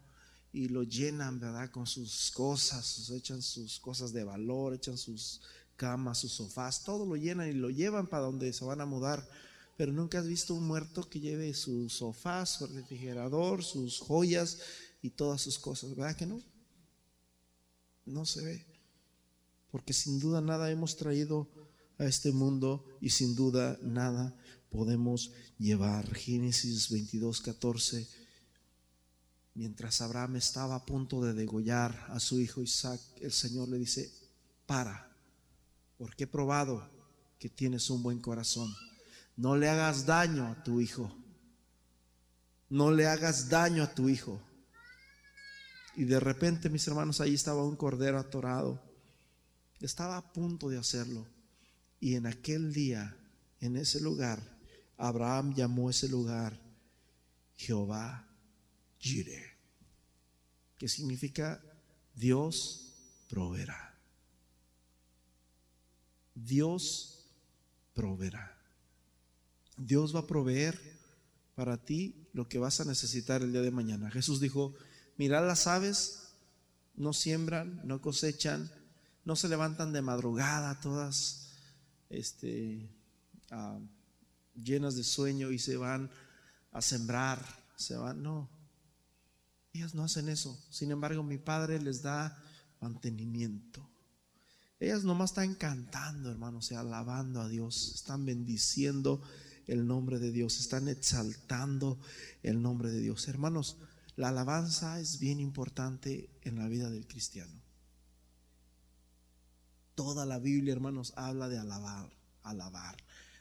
y lo llenan, ¿verdad? Con sus cosas, echan sus cosas de valor, echan sus camas, sus sofás, todo lo llenan y lo llevan para donde se van a mudar. Pero nunca has visto un muerto que lleve su sofá, su refrigerador, sus joyas y todas sus cosas, ¿verdad que no? No se ve. Porque sin duda nada hemos traído a este mundo y sin duda nada podemos llevar. Génesis 22, 14. Mientras Abraham estaba a punto de degollar a su hijo Isaac, el Señor le dice, para, porque he probado que tienes un buen corazón. No le hagas daño a tu hijo. No le hagas daño a tu hijo. Y de repente, mis hermanos, ahí estaba un cordero atorado. Estaba a punto de hacerlo. Y en aquel día, en ese lugar, Abraham llamó ese lugar Jehová Jireh, que significa Dios proveerá. Dios proveerá. Dios va a proveer para ti lo que vas a necesitar el día de mañana. Jesús dijo, mirad las aves, no siembran, no cosechan, no se levantan de madrugada todas, este, ah, llenas de sueño y se van a sembrar, se van, no. Ellas no hacen eso. Sin embargo, mi Padre les da mantenimiento. Ellas nomás están cantando, hermanos, y alabando a Dios, están bendiciendo el nombre de Dios, están exaltando el nombre de Dios. Hermanos, la alabanza es bien importante en la vida del cristiano. Toda la Biblia, hermanos, habla de alabar, alabar.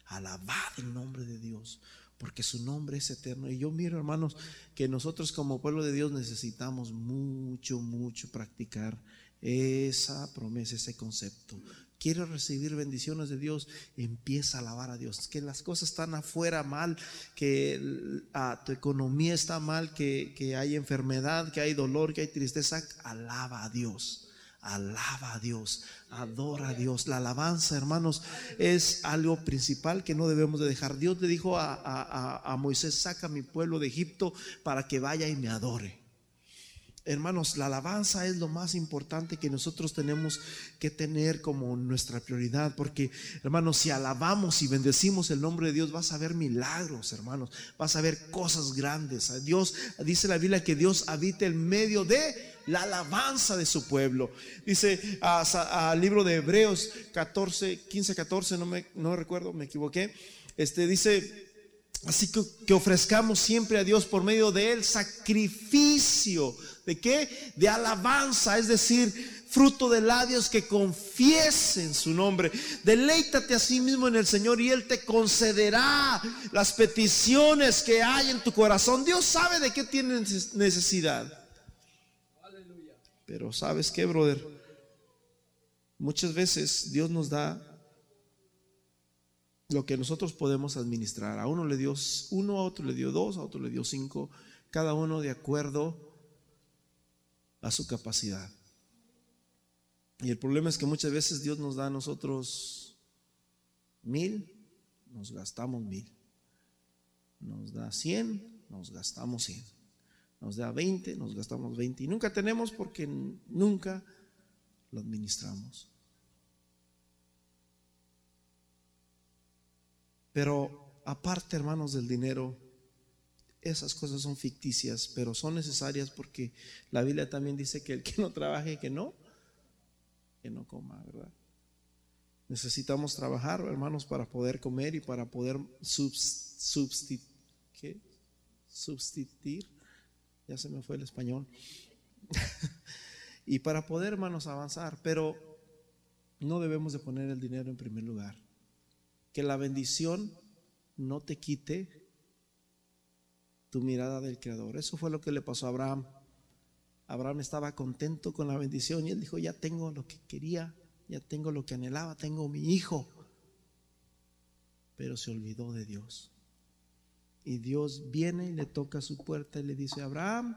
Alabad el nombre de Dios, porque su nombre es eterno. Y yo miro, hermanos, que nosotros como pueblo de Dios necesitamos mucho, mucho practicar esa promesa, ese concepto. Quieres recibir bendiciones de Dios, empieza a alabar a Dios. Que las cosas están afuera mal, que ah, tu economía está mal, que, hay enfermedad, que hay dolor, que hay tristeza, alaba a Dios. Alaba a Dios, adora a Dios. La alabanza, hermanos, es algo principal que no debemos de dejar. Dios le dijo a, Moisés, saca a mi pueblo de Egipto para que vaya y me adore. Hermanos, la alabanza es lo más importante que nosotros tenemos que tener como nuestra prioridad, porque hermanos, si alabamos y bendecimos el nombre de Dios, vas a ver milagros, hermanos, vas a ver cosas grandes. Dios dice la Biblia que Dios habita en medio de la alabanza de su pueblo. Dice al libro de Hebreos 14, 15, 14, no me no recuerdo, me equivoqué. Este dice, así que, ofrezcamos siempre a Dios por medio de él sacrificio. ¿De qué? De alabanza, es decir, fruto de labios que confiesen su nombre. Deleítate a sí mismo en el Señor y Él te concederá las peticiones que hay en tu corazón. Dios sabe de qué tienes necesidad. Pero sabes qué, brother, muchas veces Dios nos da lo que nosotros podemos administrar. A uno le dio uno, a otro le dio dos, a otro le dio cinco, cada uno de acuerdo a su capacidad. Y el problema es que muchas veces Dios nos da a nosotros mil, nos gastamos mil. Nos da cien, nos gastamos cien nos da 20, nos gastamos 20 y nunca tenemos porque nunca lo administramos. Pero aparte, hermanos, del dinero, esas cosas son ficticias, pero son necesarias porque la Biblia también dice que el que no trabaje, que no, que no coma, ¿verdad? Necesitamos trabajar, hermanos, para poder comer y para poder substituir ya se me fue el español, y para poder, hermanos, avanzar. Pero no debemos de poner el dinero en primer lugar. Que la bendición no te quite tu mirada del Creador. Eso fue lo que le pasó a Abraham. Abraham estaba contento con la bendición y él dijo, ya tengo lo que quería, ya tengo lo que anhelaba, tengo mi hijo. Pero se olvidó de Dios. Y Dios viene y le toca su puerta y le dice, Abraham,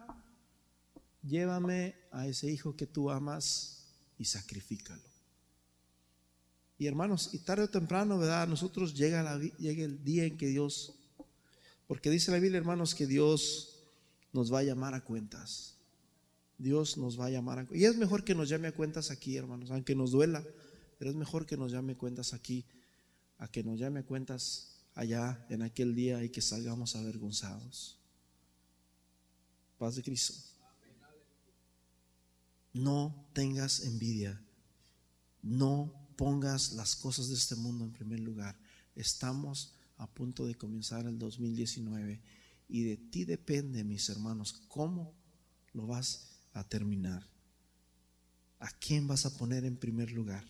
llévame a ese hijo que tú amas y sacrifícalo. Y hermanos, y tarde o temprano, ¿verdad? nosotros llega, el día en que Dios, porque dice la Biblia, hermanos, que Dios nos va a llamar a cuentas. Dios nos va a llamar a Y es mejor que nos llame a cuentas aquí, hermanos, aunque nos duela, pero es mejor que nos llame a cuentas aquí, a que nos llame a cuentas allá en aquel día y que salgamos avergonzados. Paz de Cristo. No tengas envidia. No pongas las cosas de este mundo en primer lugar. Estamos a punto de comenzar el 2019 y de ti depende, mis hermanos, cómo lo vas a terminar. ¿A quién vas a poner en primer lugar?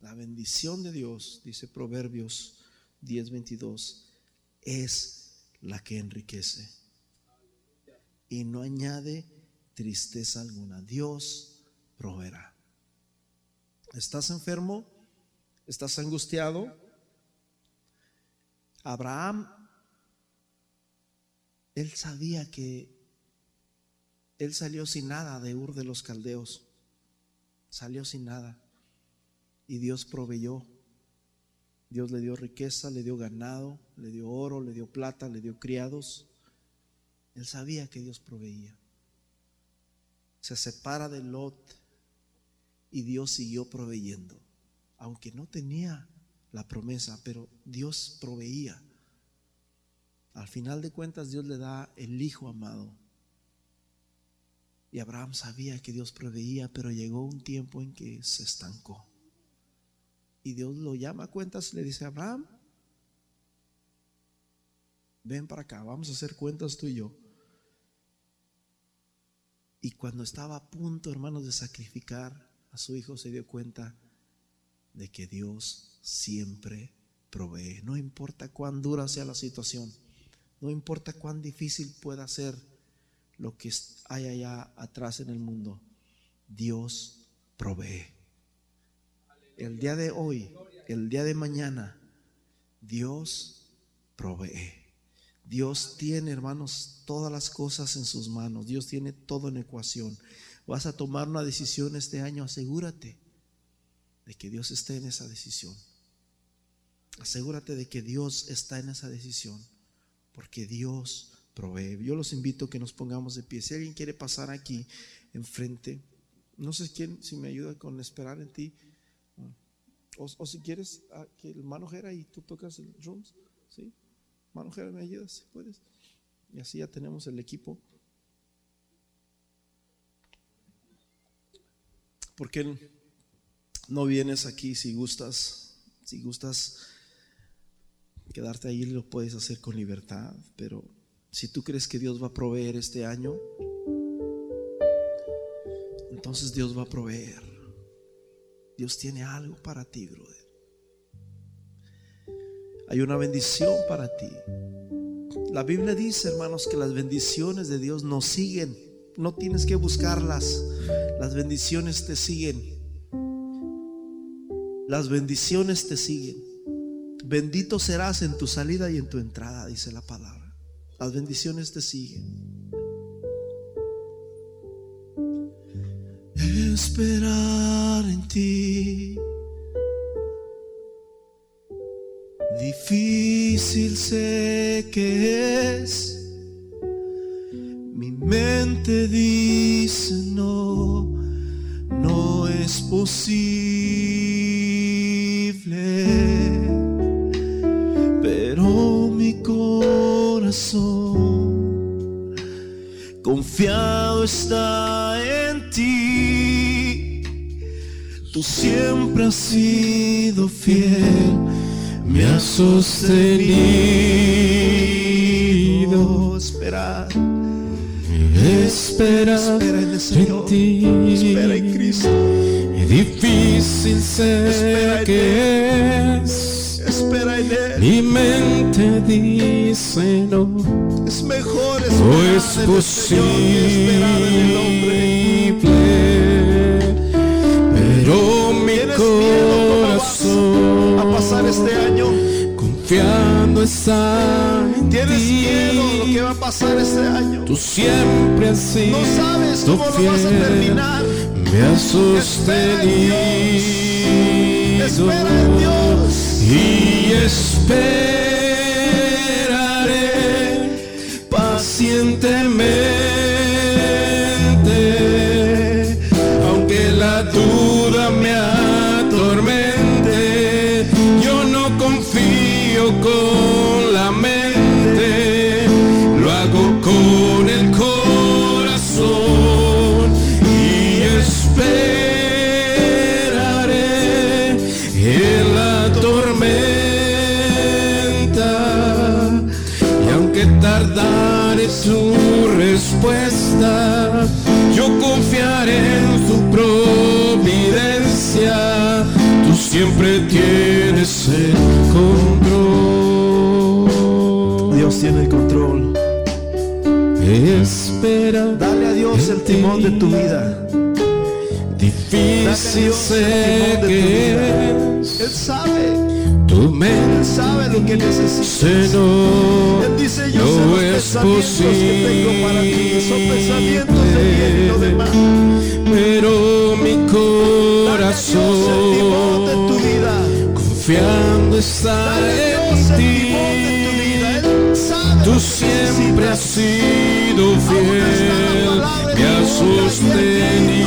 La bendición de Dios, dice Proverbios 10:22, es la que enriquece y no añade tristeza alguna. Dios proveerá. ¿Estás enfermo? ¿Estás angustiado? Abraham, él sabía que él salió sin nada de Ur de los Caldeos. Salió sin nada. Y Dios proveyó. Dios le dio riqueza, le dio ganado, le dio oro, le dio plata, le dio criados. Él sabía que Dios proveía. Se separa de Lot y Dios siguió proveyendo. Aunque no tenía la promesa, pero Dios proveía. Al final de cuentas Dios le da el Hijo amado. Y Abraham sabía que Dios proveía, pero llegó un tiempo en que se estancó. Y Dios lo llama a cuentas y le dice, Abraham, ven para acá, vamos a hacer cuentas tú y yo. Y cuando estaba a punto, hermanos, de sacrificar a su hijo, se dio cuenta de que Dios siempre provee. No importa cuán dura sea la situación, no importa cuán difícil pueda ser lo que hay allá atrás en el mundo, Dios provee. El día de hoy, el día de mañana, Dios provee. Dios tiene, hermanos, todas las cosas en sus manos. Dios tiene todo en ecuación. Vas a tomar una decisión este año, asegúrate de que Dios esté en esa decisión. Asegúrate de que Dios está en esa decisión, porque Dios provee. Yo los invito a que nos pongamos de pie. Si alguien quiere pasar aquí enfrente, no sé quién, si me ayuda con esperar en ti, o, si quieres ah, que el hermano Jera y tú tocas el drums, ¿sí? Mano Jera, ¿me ayudas? Si puedes. Y así ya tenemos el equipo. ¿Por qué no vienes aquí si gustas? Si gustas quedarte ahí, lo puedes hacer con libertad, pero si tú crees que Dios va a proveer este año, entonces Dios va a proveer. Dios tiene algo para ti, brother. Hay una bendición para ti. La Biblia dice, hermanos, que las bendiciones de Dios nos siguen. No tienes que buscarlas. Las bendiciones te siguen. Las bendiciones te siguen. Bendito serás en tu salida y en tu entrada, dice la palabra. Las bendiciones te siguen. Esperar en ti. Difícil sé que es. Mente dice no, no es posible. Pero mi corazón confiado está en ti. Tú siempre has sido fiel, me has sostenido. Esperar, Espera, Espera en el Señor. en ti. Espera en Cristo. Y difícil sé que es. Espera en Él. Mi mente dice no. Es mejor No esperar es en el Señor que esperar en el hombre. pero mi ¿Tienes miedo corazón a pasar este año? confiando está en ¿Tienes ti. miedo lo que va a pasar este año? Tú siempre has sido No sabes cómo lo vas a terminar. Me has sostenido Espera en Dios. y esperaré pacientemente, timón de tu vida. difícil sé que vida. Él sabe. tu Él mente sabe lo que necesitas. Seno, Él dice, yo sé no los es pensamientos que tengo para ti. Son pensamientos de bien y no de mal. pero mi timón de tu corazón vida. confiando está en ti. Tú siempre has sido fiel, palabra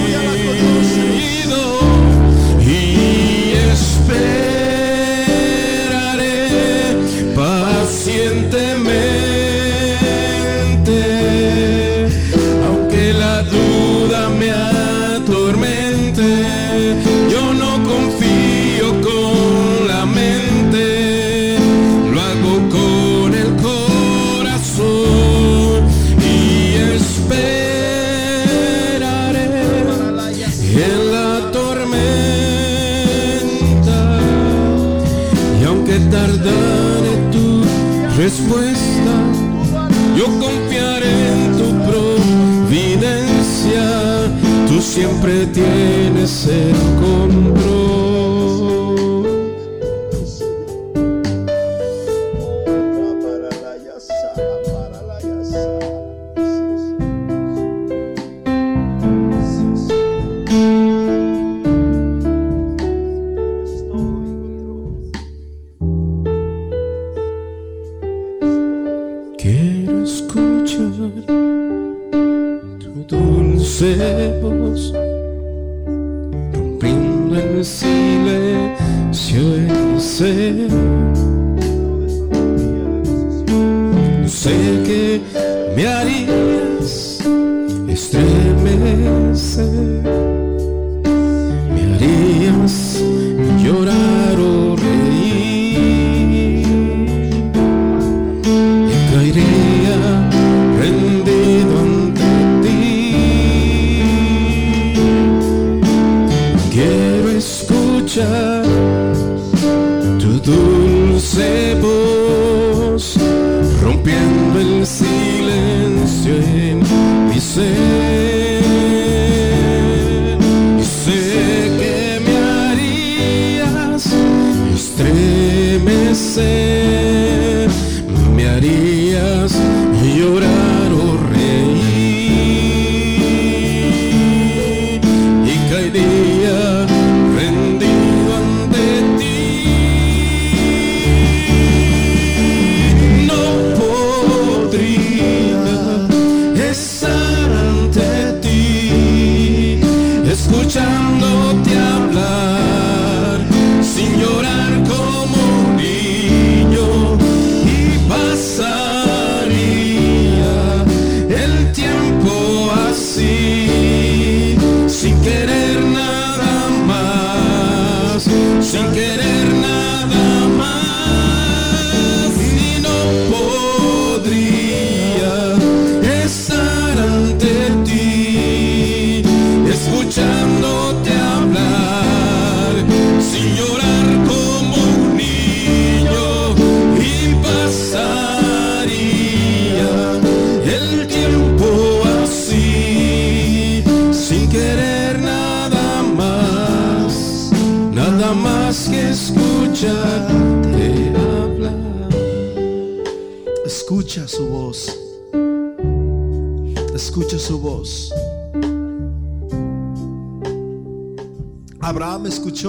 siempre tienes el control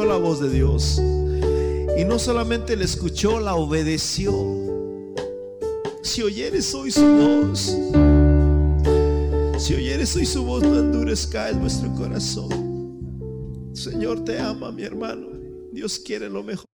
la voz de Dios. Y no solamente le escuchó, la obedeció. Si oyeres hoy su voz, si oyeres hoy su voz, no endurezca en nuestro corazón. Señor te ama, mi hermano. Dios quiere lo mejor.